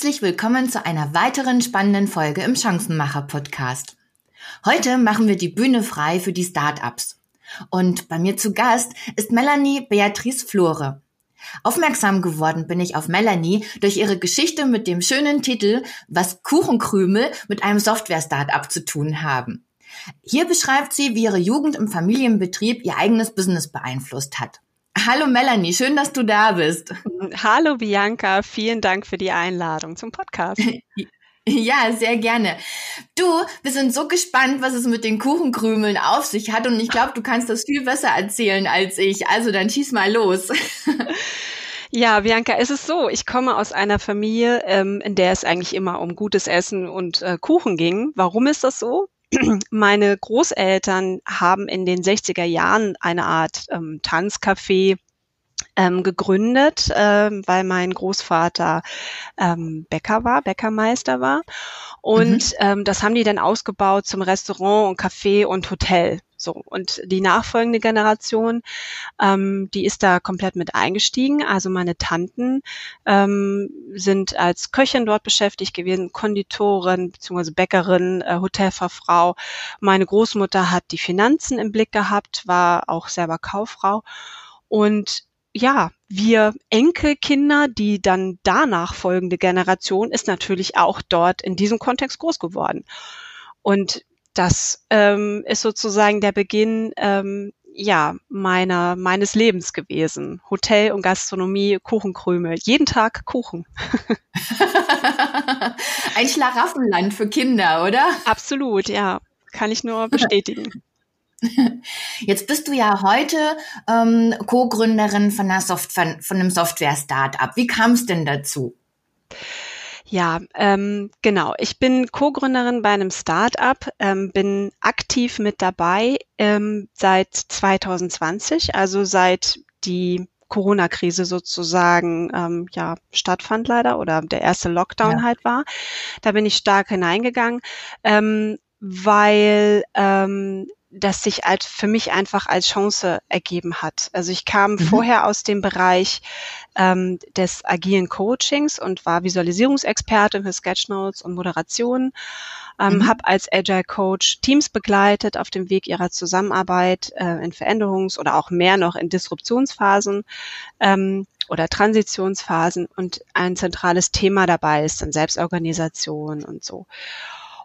Herzlich willkommen zu einer weiteren spannenden Folge im Chancenmacher Podcast. Heute machen wir die Bühne frei für die Startups. Und bei mir zu Gast ist Melanie Beatrice Flore. Aufmerksam geworden bin ich auf Melanie durch ihre Geschichte mit dem schönen Titel Was Kuchenkrümel mit einem Software-Startup zu tun haben. Hier beschreibt sie, wie ihre Jugend im Familienbetrieb ihr eigenes Business beeinflusst hat. Hallo Melanie, schön, dass du da bist. Hallo Bianca, vielen Dank für die Einladung zum Podcast. Ja, sehr gerne. Du, wir sind so gespannt, was es mit den Kuchenkrümeln auf sich hat und ich glaube, du kannst das viel besser erzählen als ich. Also dann schieß mal los. Ja, Bianca, es ist so, ich komme aus einer Familie, ähm, in der es eigentlich immer um gutes Essen und äh, Kuchen ging. Warum ist das so? Meine Großeltern haben in den 60er Jahren eine Art ähm, Tanzcafé ähm, gegründet, ähm, weil mein Großvater ähm, Bäcker war, Bäckermeister war. Und mhm. ähm, das haben die dann ausgebaut zum Restaurant und Café und Hotel. So, und die nachfolgende Generation, ähm, die ist da komplett mit eingestiegen. Also meine Tanten ähm, sind als Köchin dort beschäftigt gewesen, Konditorin bzw. Bäckerin, äh, Hotelfachfrau. Meine Großmutter hat die Finanzen im Blick gehabt, war auch selber Kauffrau. Und ja, wir Enkelkinder, die dann danach folgende Generation, ist natürlich auch dort in diesem Kontext groß geworden. Und das ähm, ist sozusagen der Beginn ähm, ja meiner meines Lebens gewesen. Hotel und Gastronomie, Kuchenkrümel, jeden Tag Kuchen. Ein Schlaraffenland für Kinder, oder? Absolut, ja, kann ich nur bestätigen. Jetzt bist du ja heute ähm, Co-Gründerin von, einer Soft von, von einem Software-Startup. Wie kam es denn dazu? Ja, ähm, genau. Ich bin Co-Gründerin bei einem Startup, ähm, bin aktiv mit dabei ähm, seit 2020, also seit die Corona-Krise sozusagen ähm, ja stattfand leider oder der erste Lockdown ja. halt war. Da bin ich stark hineingegangen, ähm, weil ähm, das sich als für mich einfach als Chance ergeben hat. Also ich kam mhm. vorher aus dem Bereich ähm, des agilen Coachings und war Visualisierungsexpertin für Sketchnotes und Moderation. Ähm, mhm. Habe als Agile Coach Teams begleitet auf dem Weg ihrer Zusammenarbeit äh, in Veränderungs- oder auch mehr noch in Disruptionsphasen ähm, oder Transitionsphasen und ein zentrales Thema dabei ist dann Selbstorganisation und so.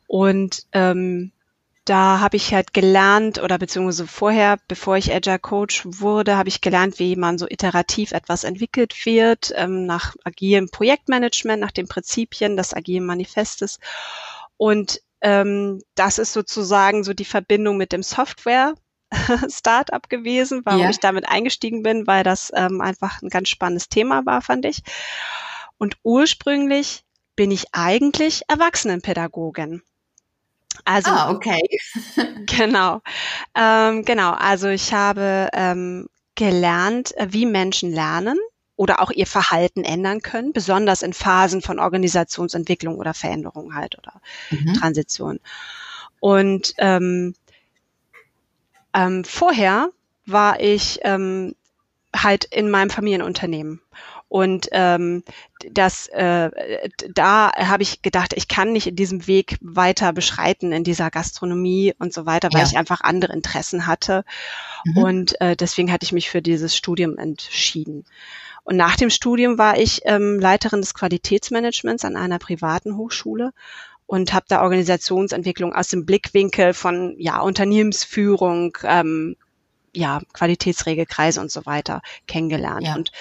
Und ähm, da habe ich halt gelernt oder beziehungsweise vorher, bevor ich Agile Coach wurde, habe ich gelernt, wie man so iterativ etwas entwickelt wird, ähm, nach agilem Projektmanagement, nach den Prinzipien des agilen Manifestes. Und ähm, das ist sozusagen so die Verbindung mit dem Software. Startup gewesen, warum ja. ich damit eingestiegen bin, weil das ähm, einfach ein ganz spannendes Thema war, fand ich. Und ursprünglich bin ich eigentlich Erwachsenenpädagogin. Also, ah, okay. genau. Ähm, genau. Also ich habe ähm, gelernt, äh, wie Menschen lernen oder auch ihr Verhalten ändern können, besonders in Phasen von Organisationsentwicklung oder Veränderung halt oder mhm. Transition. Und ähm, ähm, vorher war ich ähm, halt in meinem Familienunternehmen und ähm, das, äh, da habe ich gedacht, ich kann nicht in diesem Weg weiter beschreiten in dieser Gastronomie und so weiter, weil ja. ich einfach andere Interessen hatte. Mhm. Und äh, deswegen hatte ich mich für dieses Studium entschieden. Und nach dem Studium war ich ähm, Leiterin des Qualitätsmanagements an einer privaten Hochschule und habe da Organisationsentwicklung aus dem Blickwinkel von ja Unternehmensführung, ähm, ja Qualitätsregelkreise und so weiter kennengelernt. Ja. Und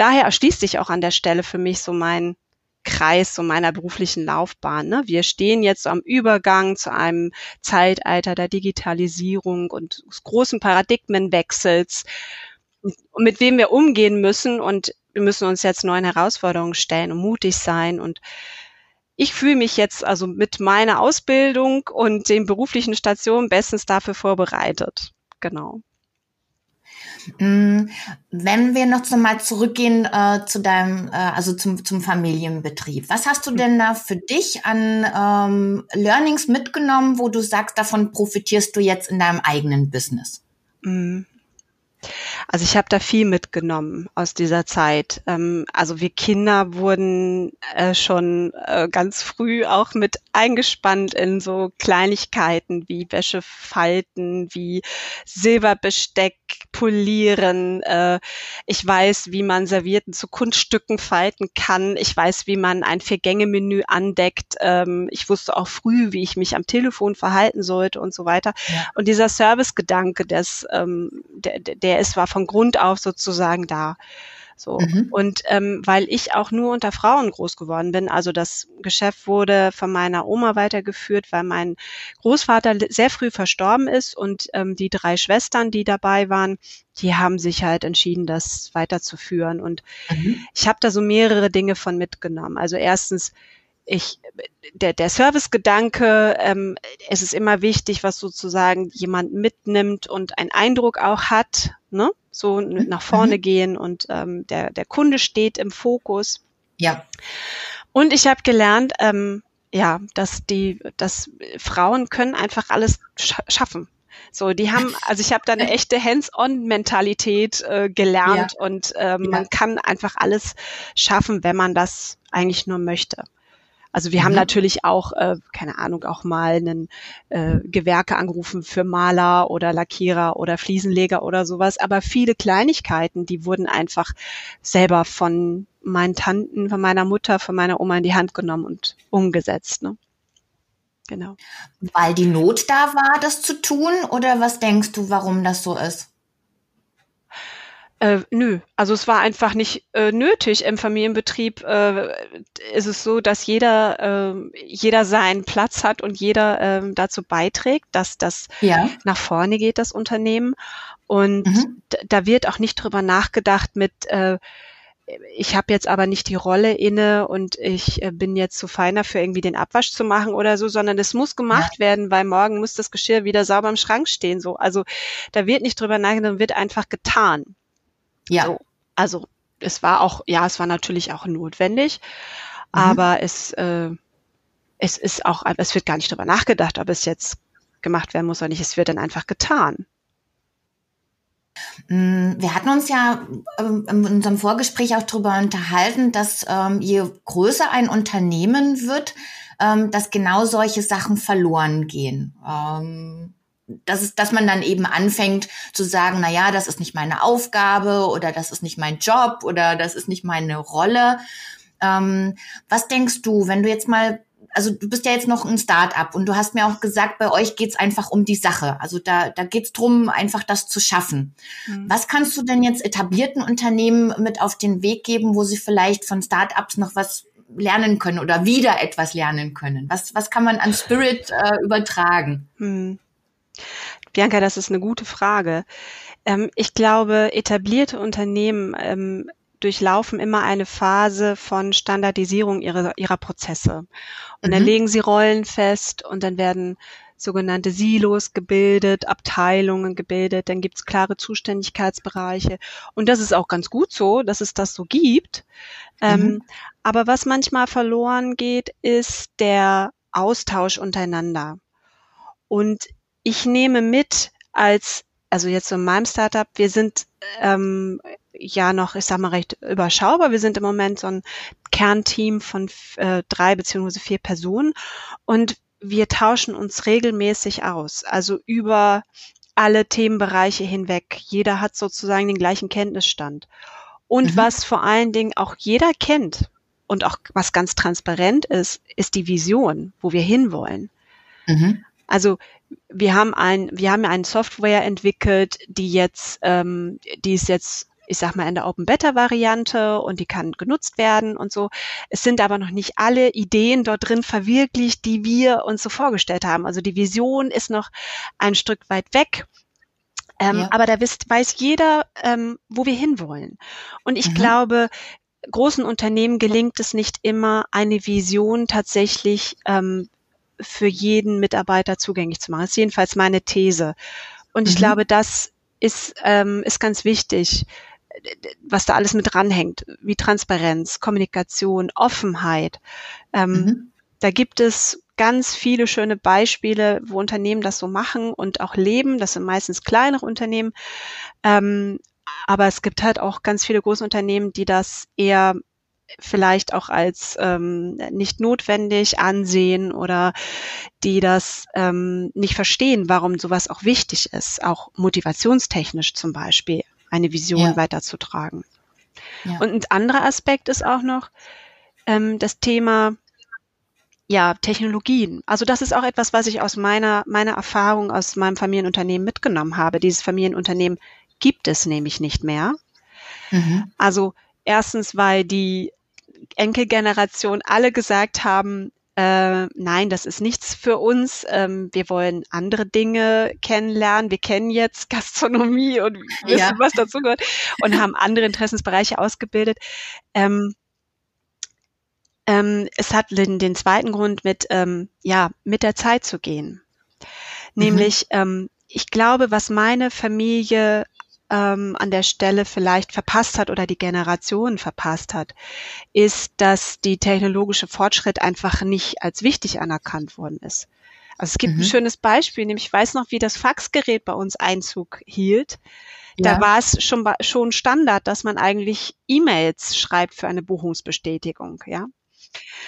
daher erschließt sich auch an der Stelle für mich so mein Kreis so meiner beruflichen Laufbahn. Ne? Wir stehen jetzt am Übergang zu einem Zeitalter der Digitalisierung und des großen Paradigmenwechsels, mit wem wir umgehen müssen. Und wir müssen uns jetzt neuen Herausforderungen stellen und mutig sein. Und ich fühle mich jetzt also mit meiner Ausbildung und den beruflichen Stationen bestens dafür vorbereitet. Genau. Mm, wenn wir noch mal zurückgehen äh, zu deinem, äh, also zum, zum Familienbetrieb, was hast du denn da für dich an ähm, Learnings mitgenommen, wo du sagst, davon profitierst du jetzt in deinem eigenen Business? Mm. Also ich habe da viel mitgenommen aus dieser Zeit. Ähm, also wir Kinder wurden äh, schon äh, ganz früh auch mit eingespannt in so Kleinigkeiten wie Wäschefalten, wie Silberbesteck polieren. Äh, ich weiß, wie man Servietten zu Kunststücken falten kann. Ich weiß, wie man ein Vier-Gänge-Menü andeckt. Ähm, ich wusste auch früh, wie ich mich am Telefon verhalten sollte und so weiter. Ja. Und dieser Servicegedanke, des, ähm, der, der ist war von Grund auf sozusagen da. So. Mhm. Und ähm, weil ich auch nur unter Frauen groß geworden bin, also das Geschäft wurde von meiner Oma weitergeführt, weil mein Großvater sehr früh verstorben ist und ähm, die drei Schwestern, die dabei waren, die haben sich halt entschieden, das weiterzuführen. Und mhm. ich habe da so mehrere Dinge von mitgenommen. Also erstens, ich, der, der Servicegedanke, ähm, es ist immer wichtig, was sozusagen jemand mitnimmt und einen Eindruck auch hat, ne? so mhm. nach vorne mhm. gehen und ähm, der, der Kunde steht im Fokus. Ja. Und ich habe gelernt, ähm, ja, dass die, dass Frauen können einfach alles scha schaffen. So, die haben, also ich habe da eine echte Hands-on-Mentalität äh, gelernt ja. und ähm, ja. man kann einfach alles schaffen, wenn man das eigentlich nur möchte. Also wir mhm. haben natürlich auch, äh, keine Ahnung, auch mal einen äh, Gewerke angerufen für Maler oder Lackierer oder Fliesenleger oder sowas. Aber viele Kleinigkeiten, die wurden einfach selber von meinen Tanten, von meiner Mutter, von meiner Oma in die Hand genommen und umgesetzt. Ne? Genau. Weil die Not da war, das zu tun? Oder was denkst du, warum das so ist? Äh, nö, also es war einfach nicht äh, nötig. Im Familienbetrieb äh, ist es so, dass jeder, äh, jeder seinen Platz hat und jeder äh, dazu beiträgt, dass das ja. nach vorne geht, das Unternehmen. Und mhm. da wird auch nicht drüber nachgedacht mit, äh, ich habe jetzt aber nicht die Rolle inne und ich äh, bin jetzt zu feiner für irgendwie den Abwasch zu machen oder so, sondern es muss gemacht ja. werden, weil morgen muss das Geschirr wieder sauber im Schrank stehen. So, also da wird nicht drüber nachgedacht, wird einfach getan. Ja. So, also es war auch, ja, es war natürlich auch notwendig, mhm. aber es, äh, es ist auch, es wird gar nicht darüber nachgedacht, ob es jetzt gemacht werden muss oder nicht. Es wird dann einfach getan. Mm, wir hatten uns ja ähm, in unserem Vorgespräch auch darüber unterhalten, dass ähm, je größer ein Unternehmen wird, ähm, dass genau solche Sachen verloren gehen. Ähm, dass, es, dass man dann eben anfängt zu sagen, na ja, das ist nicht meine Aufgabe oder das ist nicht mein Job oder das ist nicht meine Rolle. Ähm, was denkst du, wenn du jetzt mal, also du bist ja jetzt noch ein Start-up und du hast mir auch gesagt, bei euch geht's einfach um die Sache. Also da, da geht's drum, einfach das zu schaffen. Mhm. Was kannst du denn jetzt etablierten Unternehmen mit auf den Weg geben, wo sie vielleicht von Start-ups noch was lernen können oder wieder etwas lernen können? Was, was kann man an Spirit äh, übertragen? Mhm. Bianca, das ist eine gute Frage. Ähm, ich glaube, etablierte Unternehmen ähm, durchlaufen immer eine Phase von Standardisierung ihrer, ihrer Prozesse. Und mhm. dann legen sie Rollen fest und dann werden sogenannte Silos gebildet, Abteilungen gebildet, dann gibt's klare Zuständigkeitsbereiche. Und das ist auch ganz gut so, dass es das so gibt. Ähm, mhm. Ähm, aber was manchmal verloren geht, ist der Austausch untereinander. Und ich nehme mit als, also jetzt so in meinem Startup, wir sind ähm, ja noch, ich sag mal, recht überschaubar. Wir sind im Moment so ein Kernteam von äh, drei beziehungsweise vier Personen und wir tauschen uns regelmäßig aus, also über alle Themenbereiche hinweg. Jeder hat sozusagen den gleichen Kenntnisstand. Und mhm. was vor allen Dingen auch jeder kennt und auch was ganz transparent ist, ist die Vision, wo wir hinwollen. Mhm. Also wir haben ein, wir haben eine Software entwickelt, die jetzt, ähm, die ist jetzt ich sag mal, in der Open Beta Variante und die kann genutzt werden und so. Es sind aber noch nicht alle Ideen dort drin verwirklicht, die wir uns so vorgestellt haben. Also die Vision ist noch ein Stück weit weg. Ähm, ja. Aber da wisst, weiß jeder, ähm, wo wir hinwollen. Und ich mhm. glaube, großen Unternehmen gelingt es nicht immer, eine Vision tatsächlich ähm, für jeden Mitarbeiter zugänglich zu machen. Das ist jedenfalls meine These. Und ich mhm. glaube, das ist, ähm, ist ganz wichtig, was da alles mit dranhängt, wie Transparenz, Kommunikation, Offenheit. Ähm, mhm. Da gibt es ganz viele schöne Beispiele, wo Unternehmen das so machen und auch leben. Das sind meistens kleinere Unternehmen. Ähm, aber es gibt halt auch ganz viele große Unternehmen, die das eher vielleicht auch als ähm, nicht notwendig ansehen oder die das ähm, nicht verstehen, warum sowas auch wichtig ist, auch motivationstechnisch zum Beispiel eine Vision ja. weiterzutragen. Ja. Und ein anderer Aspekt ist auch noch ähm, das Thema ja, Technologien. Also das ist auch etwas, was ich aus meiner, meiner Erfahrung aus meinem Familienunternehmen mitgenommen habe. Dieses Familienunternehmen gibt es nämlich nicht mehr. Mhm. Also erstens, weil die Enkelgeneration alle gesagt haben, äh, nein, das ist nichts für uns. Ähm, wir wollen andere Dinge kennenlernen. Wir kennen jetzt Gastronomie und wissen, ja. was dazu gehört und haben andere Interessensbereiche ausgebildet. Ähm, ähm, es hat den, den, zweiten Grund mit, ähm, ja, mit der Zeit zu gehen. Nämlich, mhm. ich glaube, was meine Familie ähm, an der Stelle vielleicht verpasst hat oder die Generation verpasst hat, ist, dass die technologische Fortschritt einfach nicht als wichtig anerkannt worden ist. Also es gibt mhm. ein schönes Beispiel, nämlich ich weiß noch, wie das Faxgerät bei uns Einzug hielt. Da ja. war es schon, schon Standard, dass man eigentlich E-Mails schreibt für eine Buchungsbestätigung, ja.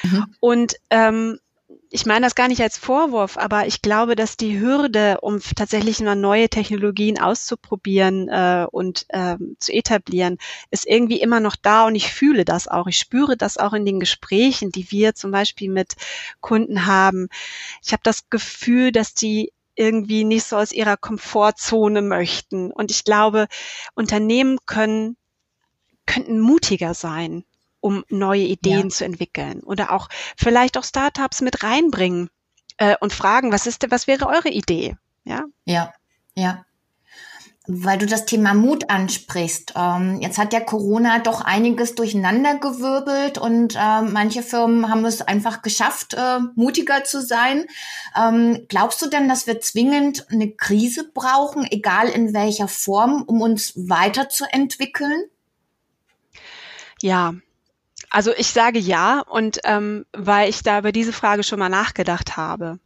Mhm. Und ähm, ich meine das gar nicht als Vorwurf, aber ich glaube, dass die Hürde, um tatsächlich mal neue Technologien auszuprobieren äh, und ähm, zu etablieren, ist irgendwie immer noch da und ich fühle das auch. Ich spüre das auch in den Gesprächen, die wir zum Beispiel mit Kunden haben. Ich habe das Gefühl, dass die irgendwie nicht so aus ihrer Komfortzone möchten. Und ich glaube, Unternehmen können, könnten mutiger sein um neue Ideen ja. zu entwickeln oder auch vielleicht auch Startups mit reinbringen äh, und fragen, was ist, was wäre eure Idee? Ja, ja, ja. Weil du das Thema Mut ansprichst. Ähm, jetzt hat ja Corona doch einiges durcheinandergewirbelt und äh, manche Firmen haben es einfach geschafft, äh, mutiger zu sein. Ähm, glaubst du denn, dass wir zwingend eine Krise brauchen, egal in welcher Form, um uns weiterzuentwickeln? Ja, also ich sage ja und ähm, weil ich da über diese Frage schon mal nachgedacht habe.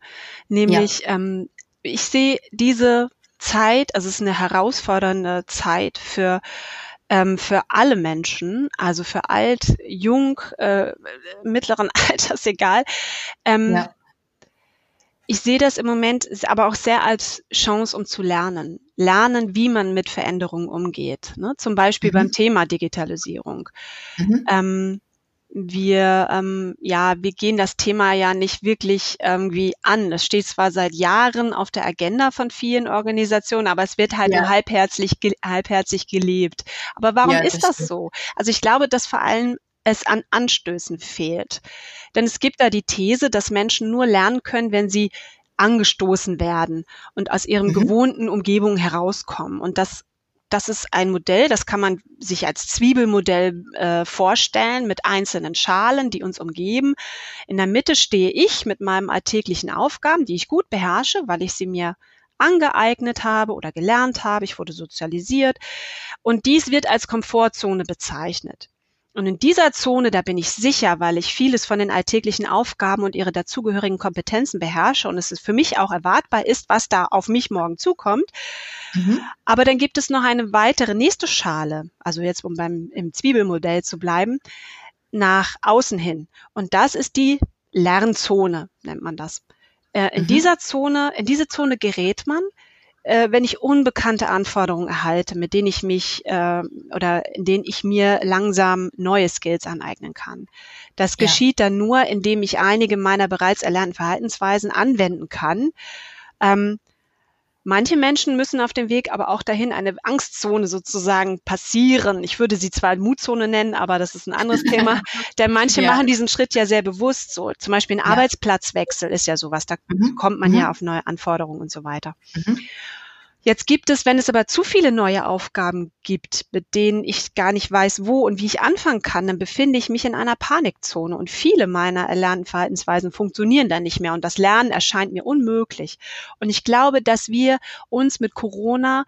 Nämlich, ja. ähm, ich sehe diese Zeit, also es ist eine herausfordernde Zeit für ähm, für alle Menschen, also für alt, jung, äh, mittleren Alters, egal. Ähm, ja. Ich sehe das im Moment aber auch sehr als Chance, um zu lernen. Lernen, wie man mit Veränderungen umgeht. Ne? Zum Beispiel mhm. beim Thema Digitalisierung. Mhm. Ähm, wir, ähm, ja, wir gehen das Thema ja nicht wirklich irgendwie an. Das steht zwar seit Jahren auf der Agenda von vielen Organisationen, aber es wird halt ja. nur halbherzig, halbherzig gelebt. Aber warum ja, ist das, das so? Also ich glaube, dass vor allem es an Anstößen fehlt. Denn es gibt da die These, dass Menschen nur lernen können, wenn sie angestoßen werden und aus ihren mhm. gewohnten Umgebungen herauskommen. Und das das ist ein Modell, das kann man sich als Zwiebelmodell äh, vorstellen mit einzelnen Schalen, die uns umgeben. In der Mitte stehe ich mit meinen alltäglichen Aufgaben, die ich gut beherrsche, weil ich sie mir angeeignet habe oder gelernt habe. Ich wurde sozialisiert. Und dies wird als Komfortzone bezeichnet. Und in dieser Zone, da bin ich sicher, weil ich vieles von den alltäglichen Aufgaben und ihre dazugehörigen Kompetenzen beherrsche und es ist für mich auch erwartbar ist, was da auf mich morgen zukommt. Mhm. Aber dann gibt es noch eine weitere nächste Schale, also jetzt um beim im Zwiebelmodell zu bleiben, nach außen hin. Und das ist die Lernzone, nennt man das. Äh, in mhm. dieser Zone, in diese Zone gerät man, äh, wenn ich unbekannte Anforderungen erhalte, mit denen ich mich äh, oder in denen ich mir langsam neue Skills aneignen kann. Das ja. geschieht dann nur, indem ich einige meiner bereits erlernten Verhaltensweisen anwenden kann. Ähm, Manche Menschen müssen auf dem Weg aber auch dahin eine Angstzone sozusagen passieren. Ich würde sie zwar Mutzone nennen, aber das ist ein anderes Thema. Denn manche ja. machen diesen Schritt ja sehr bewusst so. Zum Beispiel ein ja. Arbeitsplatzwechsel ist ja sowas. Da mhm. kommt man mhm. ja auf neue Anforderungen und so weiter. Mhm. Jetzt gibt es, wenn es aber zu viele neue Aufgaben gibt, mit denen ich gar nicht weiß, wo und wie ich anfangen kann, dann befinde ich mich in einer Panikzone und viele meiner erlernten Verhaltensweisen funktionieren dann nicht mehr und das Lernen erscheint mir unmöglich. Und ich glaube, dass wir uns mit Corona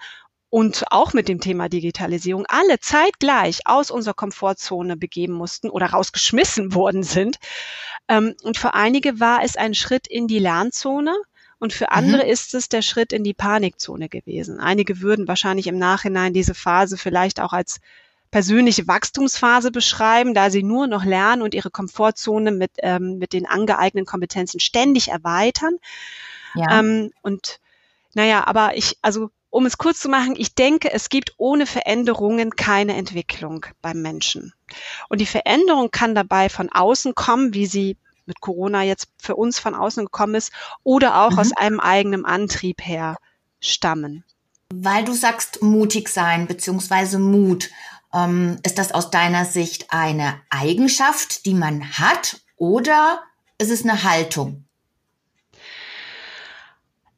und auch mit dem Thema Digitalisierung alle zeitgleich aus unserer Komfortzone begeben mussten oder rausgeschmissen worden sind. Ähm, und für einige war es ein Schritt in die Lernzone und für andere mhm. ist es der Schritt in die Panikzone gewesen. Einige würden wahrscheinlich im Nachhinein diese Phase vielleicht auch als persönliche Wachstumsphase beschreiben, da sie nur noch lernen und ihre Komfortzone mit, ähm, mit den angeeigneten Kompetenzen ständig erweitern. Ja. Ähm, und naja, aber ich, also um es kurz zu machen, ich denke, es gibt ohne Veränderungen keine Entwicklung beim Menschen. Und die Veränderung kann dabei von außen kommen, wie sie mit Corona jetzt für uns von außen gekommen ist, oder auch mhm. aus einem eigenen Antrieb her stammen. Weil du sagst mutig sein beziehungsweise Mut, ähm, ist das aus deiner Sicht eine Eigenschaft, die man hat, oder ist es eine Haltung?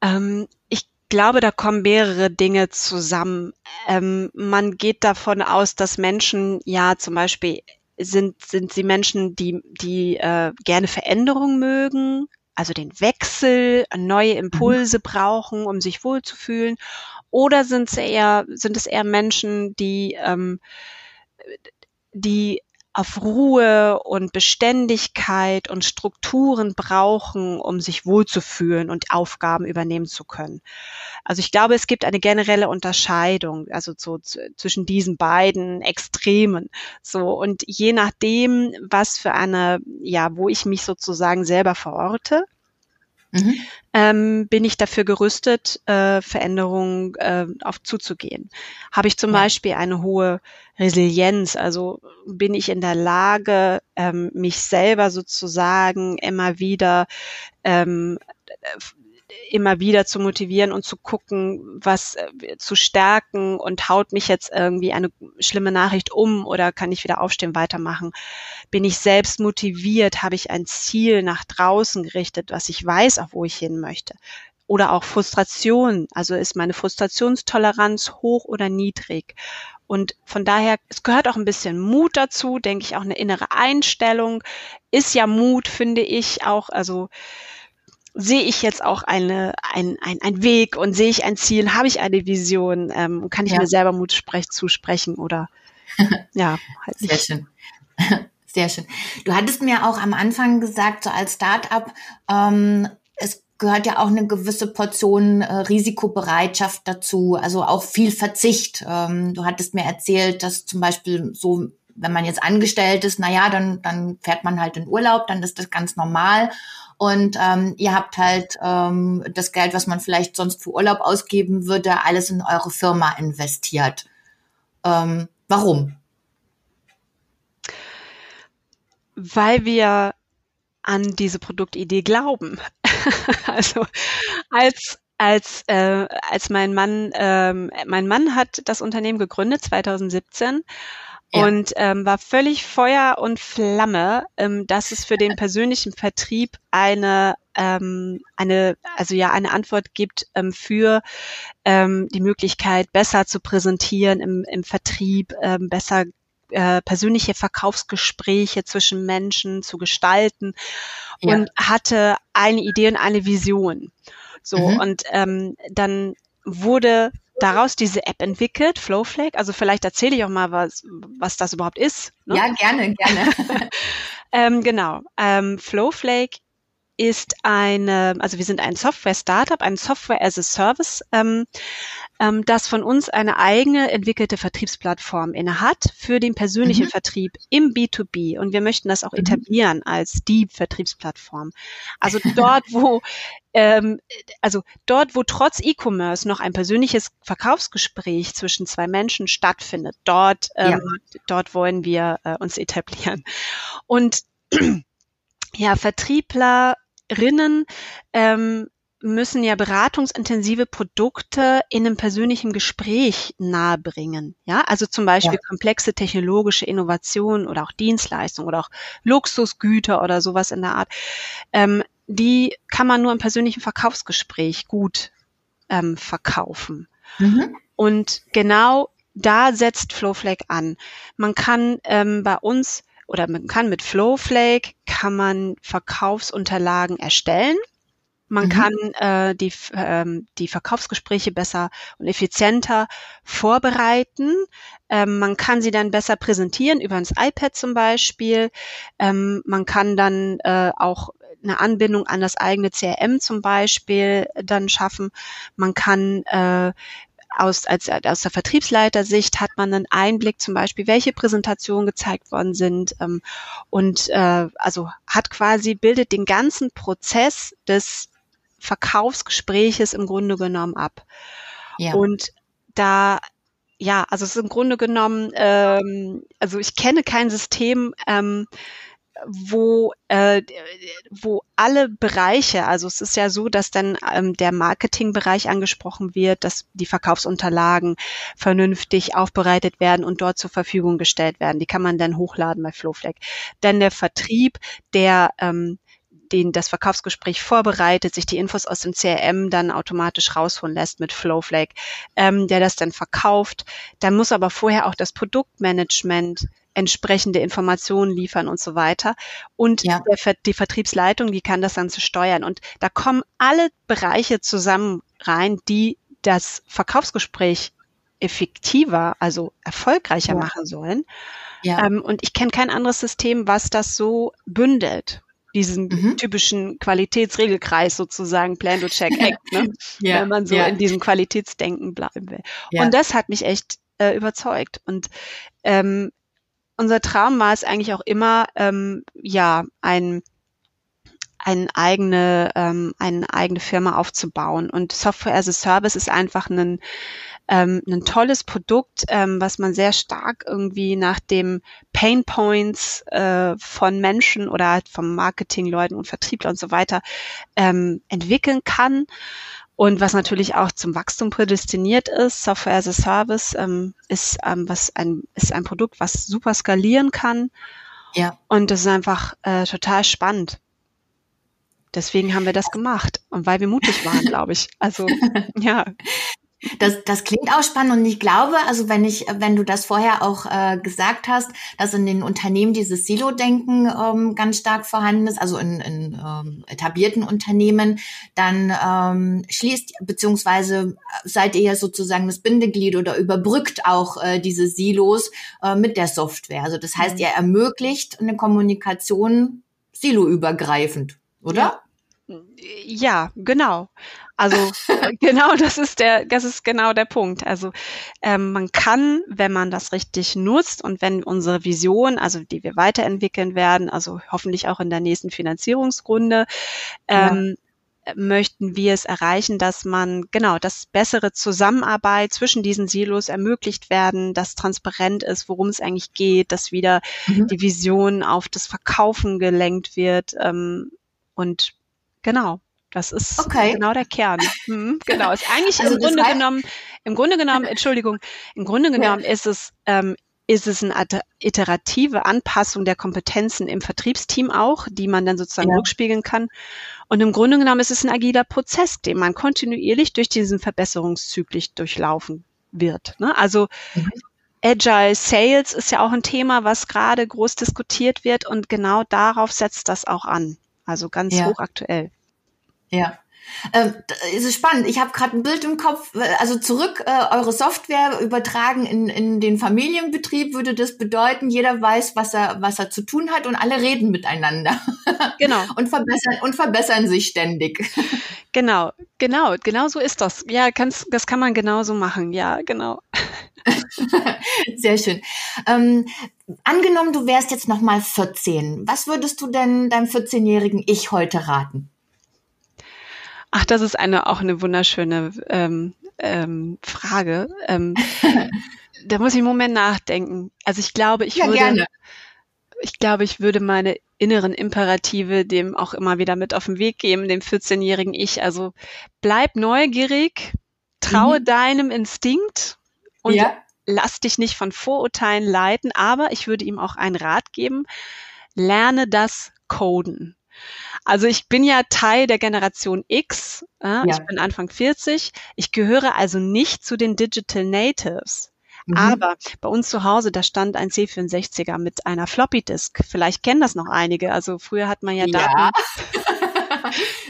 Ähm, ich glaube, da kommen mehrere Dinge zusammen. Ähm, man geht davon aus, dass Menschen ja zum Beispiel sind, sind sie Menschen, die, die äh, gerne Veränderung mögen, also den Wechsel, neue Impulse mhm. brauchen, um sich wohlzufühlen? Oder sind es eher, sind es eher Menschen, die, ähm, die auf Ruhe und Beständigkeit und Strukturen brauchen, um sich wohlzufühlen und Aufgaben übernehmen zu können. Also ich glaube, es gibt eine generelle Unterscheidung, also so zwischen diesen beiden Extremen. So und je nachdem, was für eine, ja, wo ich mich sozusagen selber verorte, Mhm. Ähm, bin ich dafür gerüstet, äh, Veränderungen äh, auf zuzugehen? Habe ich zum ja. Beispiel eine hohe Resilienz? Also bin ich in der Lage, ähm, mich selber sozusagen immer wieder ähm, immer wieder zu motivieren und zu gucken, was äh, zu stärken und haut mich jetzt irgendwie eine schlimme Nachricht um oder kann ich wieder aufstehen, weitermachen? Bin ich selbst motiviert? Habe ich ein Ziel nach draußen gerichtet, was ich weiß, auch wo ich hin möchte? Oder auch Frustration. Also ist meine Frustrationstoleranz hoch oder niedrig? Und von daher, es gehört auch ein bisschen Mut dazu, denke ich, auch eine innere Einstellung. Ist ja Mut, finde ich auch, also sehe ich jetzt auch eine, ein, ein, ein Weg und sehe ich ein Ziel, habe ich eine Vision, ähm, kann ich ja. mir selber Mut sprech, zusprechen oder ja, halt nicht. Sehr schön. Sehr schön. Du hattest mir auch am Anfang gesagt, so als Start-up, ähm, es gehört ja auch eine gewisse Portion äh, Risikobereitschaft dazu, also auch viel Verzicht. Ähm, du hattest mir erzählt, dass zum Beispiel so, wenn man jetzt angestellt ist, na ja, dann, dann fährt man halt in Urlaub, dann ist das ganz normal. Und ähm, ihr habt halt ähm, das Geld, was man vielleicht sonst für Urlaub ausgeben würde, alles in eure Firma investiert. Ähm, warum? Weil wir an diese Produktidee glauben. also als als äh, als mein Mann ähm, mein Mann hat das Unternehmen gegründet 2017 und ähm, war völlig Feuer und Flamme, ähm, dass es für den persönlichen Vertrieb eine ähm, eine also ja eine Antwort gibt ähm, für ähm, die Möglichkeit besser zu präsentieren im, im Vertrieb, ähm, besser äh, persönliche Verkaufsgespräche zwischen Menschen zu gestalten ja. und hatte eine Idee und eine Vision. So mhm. und ähm, dann wurde daraus diese App entwickelt, Flowflake. Also vielleicht erzähle ich auch mal, was, was das überhaupt ist. Ne? Ja, gerne, gerne. ähm, genau. Ähm, Flowflake ist eine, also wir sind ein Software-Startup, ein Software as a Service, ähm, ähm, das von uns eine eigene entwickelte Vertriebsplattform inne hat für den persönlichen mhm. Vertrieb im B2B. Und wir möchten das auch mhm. etablieren als die Vertriebsplattform. Also dort, wo ähm, also dort, wo trotz E-Commerce noch ein persönliches Verkaufsgespräch zwischen zwei Menschen stattfindet, dort, ähm, ja. dort wollen wir äh, uns etablieren. Und ja, Vertriebler Rinnen ähm, müssen ja beratungsintensive Produkte in einem persönlichen Gespräch nahebringen. Ja, also zum Beispiel ja. komplexe technologische Innovationen oder auch Dienstleistungen oder auch Luxusgüter oder sowas in der Art. Ähm, die kann man nur im persönlichen Verkaufsgespräch gut ähm, verkaufen. Mhm. Und genau da setzt Flowflake an. Man kann ähm, bei uns oder man kann mit Flowflake kann man Verkaufsunterlagen erstellen Man mhm. kann äh, die, ähm, die Verkaufsgespräche besser und effizienter vorbereiten. Ähm, man kann sie dann besser präsentieren über das iPad zum Beispiel. Ähm, man kann dann äh, auch eine Anbindung an das eigene CRM zum Beispiel dann schaffen. Man kann äh, aus, als, aus der Vertriebsleitersicht hat man einen Einblick zum Beispiel, welche Präsentationen gezeigt worden sind ähm, und äh, also hat quasi, bildet den ganzen Prozess des Verkaufsgespräches im Grunde genommen ab. Ja. Und da ja, also es ist im Grunde genommen, ähm, also ich kenne kein System, ähm, wo, äh, wo alle Bereiche, also es ist ja so, dass dann ähm, der Marketingbereich angesprochen wird, dass die Verkaufsunterlagen vernünftig aufbereitet werden und dort zur Verfügung gestellt werden. Die kann man dann hochladen bei Flowfleck. Dann der Vertrieb, der ähm, den das Verkaufsgespräch vorbereitet, sich die Infos aus dem CRM dann automatisch rausholen lässt mit Flowflake, ähm, der das dann verkauft. Dann muss aber vorher auch das Produktmanagement entsprechende Informationen liefern und so weiter. Und ja. der, die Vertriebsleitung, die kann das dann zu steuern. Und da kommen alle Bereiche zusammen rein, die das Verkaufsgespräch effektiver, also erfolgreicher ja. machen sollen. Ja. Ähm, und ich kenne kein anderes System, was das so bündelt diesen mhm. typischen Qualitätsregelkreis sozusagen, Plan to Check Act, ne? ja, wenn man so in diesem Qualitätsdenken bleiben will. Und das hat mich echt äh, überzeugt. Und ähm, unser Traum war es eigentlich auch immer, ähm, ja, ein eine eigene, ähm, eine eigene Firma aufzubauen. Und Software as a Service ist einfach ein ähm, ein tolles Produkt, ähm, was man sehr stark irgendwie nach dem Pain Points äh, von Menschen oder halt vom Marketingleuten und Vertriebler und so weiter ähm, entwickeln kann. Und was natürlich auch zum Wachstum prädestiniert ist, Software as a Service ähm, ist, ähm, was ein, ist ein Produkt, was super skalieren kann. Ja. Und das ist einfach äh, total spannend. Deswegen haben wir das gemacht und weil wir mutig waren, glaube ich. Also ja. Das, das klingt auch spannend und ich glaube, also wenn ich, wenn du das vorher auch äh, gesagt hast, dass in den Unternehmen dieses Silo-Denken ähm, ganz stark vorhanden ist, also in, in ähm, etablierten Unternehmen, dann ähm, schließt beziehungsweise seid ihr sozusagen das Bindeglied oder überbrückt auch äh, diese Silos äh, mit der Software. Also das heißt, ihr ermöglicht eine Kommunikation siloübergreifend, oder? Ja. Ja, genau. Also genau, das ist der, das ist genau der Punkt. Also ähm, man kann, wenn man das richtig nutzt und wenn unsere Vision, also die wir weiterentwickeln werden, also hoffentlich auch in der nächsten Finanzierungsrunde, ähm, ja. möchten wir es erreichen, dass man genau das bessere Zusammenarbeit zwischen diesen Silos ermöglicht werden, dass transparent ist, worum es eigentlich geht, dass wieder mhm. die Vision auf das Verkaufen gelenkt wird ähm, und genau. Das ist okay. genau der Kern. Hm, genau, ist eigentlich also im Grunde genommen, im Grunde genommen, Entschuldigung, im Grunde genommen ja. ist es ähm, ist es eine iterative Anpassung der Kompetenzen im Vertriebsteam auch, die man dann sozusagen ja. rückspiegeln kann. Und im Grunde genommen ist es ein agiler Prozess, den man kontinuierlich durch diesen Verbesserungszyklus durchlaufen wird. Ne? Also mhm. Agile Sales ist ja auch ein Thema, was gerade groß diskutiert wird und genau darauf setzt das auch an. Also ganz ja. hochaktuell. Ja. Ähm, es ist spannend. Ich habe gerade ein Bild im Kopf. Also zurück äh, eure Software übertragen in, in den Familienbetrieb würde das bedeuten, jeder weiß, was er was er zu tun hat und alle reden miteinander. Genau. und verbessern und verbessern sich ständig. Genau, genau, genau so ist das. Ja, kann's, das kann man genauso machen. Ja, genau. Sehr schön. Ähm, angenommen, du wärst jetzt noch mal 14. Was würdest du denn deinem 14-jährigen Ich heute raten? Ach, das ist eine auch eine wunderschöne ähm, ähm, Frage. Ähm, da muss ich einen Moment nachdenken. Also ich glaube, ich ja, würde, gerne. ich glaube, ich würde meine inneren Imperative dem auch immer wieder mit auf den Weg geben, dem 14-jährigen Ich. Also bleib neugierig, traue mhm. deinem Instinkt und ja. lass dich nicht von Vorurteilen leiten. Aber ich würde ihm auch einen Rat geben: Lerne das Coden. Also ich bin ja Teil der Generation X. Äh, ja. Ich bin Anfang 40. Ich gehöre also nicht zu den Digital Natives. Mhm. Aber bei uns zu Hause, da stand ein C64er mit einer Floppy Disk. Vielleicht kennen das noch einige. Also früher hat man ja, ja.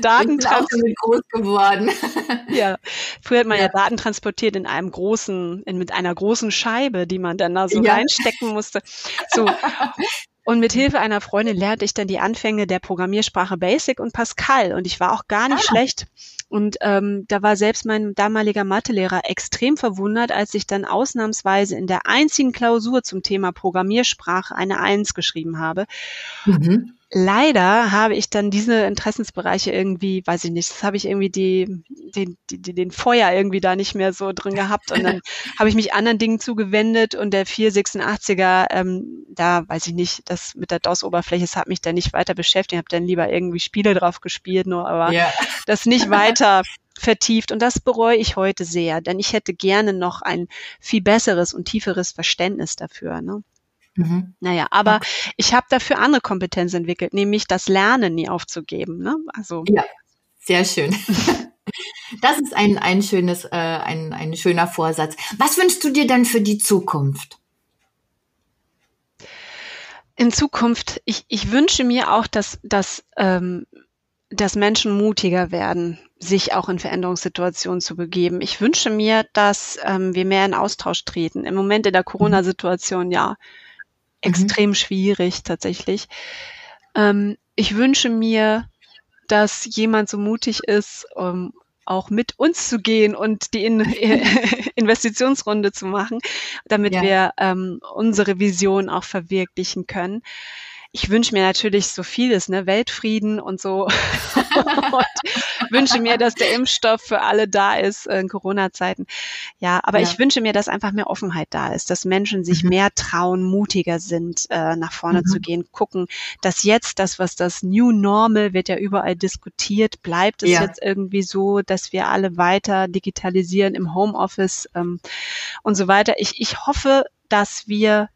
Daten. Daten groß geworden. ja, früher hat man ja. ja. Daten transportiert in einem großen, in, mit einer großen Scheibe, die man dann da so ja. reinstecken musste. So. Und mit Hilfe einer Freundin lernte ich dann die Anfänge der Programmiersprache Basic und Pascal. Und ich war auch gar nicht ah. schlecht. Und ähm, da war selbst mein damaliger Mathelehrer extrem verwundert, als ich dann ausnahmsweise in der einzigen Klausur zum Thema Programmiersprache eine Eins geschrieben habe. Mhm leider habe ich dann diese Interessensbereiche irgendwie, weiß ich nicht, das habe ich irgendwie die, den, die, den Feuer irgendwie da nicht mehr so drin gehabt und dann habe ich mich anderen Dingen zugewendet und der 486er, ähm, da weiß ich nicht, das mit der DOS-Oberfläche, das hat mich dann nicht weiter beschäftigt, ich habe dann lieber irgendwie Spiele drauf gespielt, nur aber yeah. das nicht weiter vertieft und das bereue ich heute sehr, denn ich hätte gerne noch ein viel besseres und tieferes Verständnis dafür. Ne? Mhm. Naja, aber okay. ich habe dafür andere Kompetenzen entwickelt, nämlich das Lernen nie aufzugeben. Ne? Also ja, sehr schön. Das ist ein, ein schönes, äh, ein, ein schöner Vorsatz. Was wünschst du dir denn für die Zukunft? In Zukunft, ich, ich wünsche mir auch, dass, dass, ähm, dass Menschen mutiger werden, sich auch in Veränderungssituationen zu begeben. Ich wünsche mir, dass ähm, wir mehr in Austausch treten. Im Moment in der mhm. Corona-Situation, ja, Mhm. extrem schwierig tatsächlich. Ähm, ich wünsche mir, dass jemand so mutig ist, um auch mit uns zu gehen und die In Investitionsrunde zu machen, damit ja. wir ähm, unsere Vision auch verwirklichen können ich wünsche mir natürlich so vieles, ne, Weltfrieden und so. und wünsche mir, dass der Impfstoff für alle da ist in Corona-Zeiten. Ja, aber ja. ich wünsche mir, dass einfach mehr Offenheit da ist, dass Menschen sich mhm. mehr trauen, mutiger sind, äh, nach vorne mhm. zu gehen, gucken, dass jetzt das, was das New Normal wird ja überall diskutiert, bleibt es ja. jetzt irgendwie so, dass wir alle weiter digitalisieren im Homeoffice ähm, und so weiter. Ich, ich hoffe, dass wir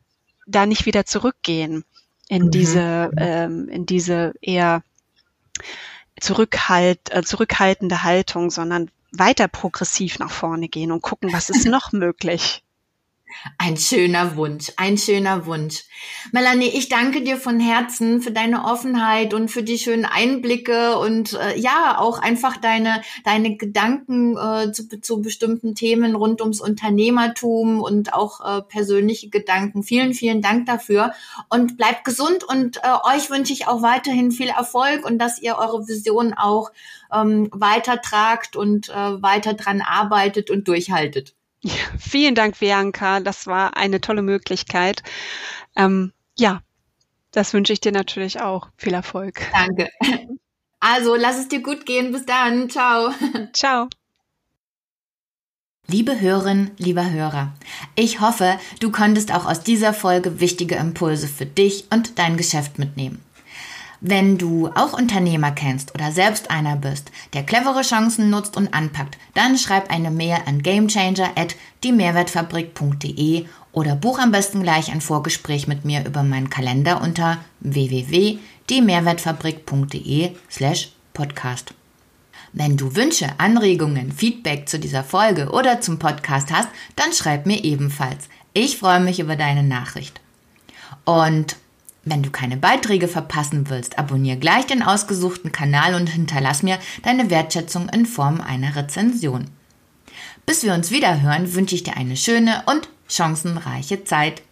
da nicht wieder zurückgehen in mhm. diese, ähm, in diese eher zurückhalt, äh, zurückhaltende Haltung, sondern weiter progressiv nach vorne gehen und gucken, was ist noch möglich. Ein schöner Wunsch, ein schöner Wunsch. Melanie, ich danke dir von Herzen für deine Offenheit und für die schönen Einblicke und äh, ja, auch einfach deine, deine Gedanken äh, zu, zu bestimmten Themen rund ums Unternehmertum und auch äh, persönliche Gedanken. Vielen, vielen Dank dafür und bleibt gesund und äh, euch wünsche ich auch weiterhin viel Erfolg und dass ihr eure Vision auch ähm, weitertragt und äh, weiter dran arbeitet und durchhaltet. Ja, vielen Dank, Bianca. Das war eine tolle Möglichkeit. Ähm, ja, das wünsche ich dir natürlich auch. Viel Erfolg. Danke. Also, lass es dir gut gehen. Bis dann. Ciao. Ciao. Liebe Hörerin, lieber Hörer, ich hoffe, du konntest auch aus dieser Folge wichtige Impulse für dich und dein Geschäft mitnehmen. Wenn du auch Unternehmer kennst oder selbst einer bist, der clevere Chancen nutzt und anpackt, dann schreib eine Mail an gamechanger at diemehrwertfabrik.de oder buch am besten gleich ein Vorgespräch mit mir über meinen Kalender unter www.diemehrwertfabrik.de slash podcast. Wenn du Wünsche, Anregungen, Feedback zu dieser Folge oder zum Podcast hast, dann schreib mir ebenfalls. Ich freue mich über deine Nachricht. Und wenn du keine Beiträge verpassen willst, abonniere gleich den ausgesuchten Kanal und hinterlass mir deine Wertschätzung in Form einer Rezension. Bis wir uns wieder hören, wünsche ich dir eine schöne und chancenreiche Zeit.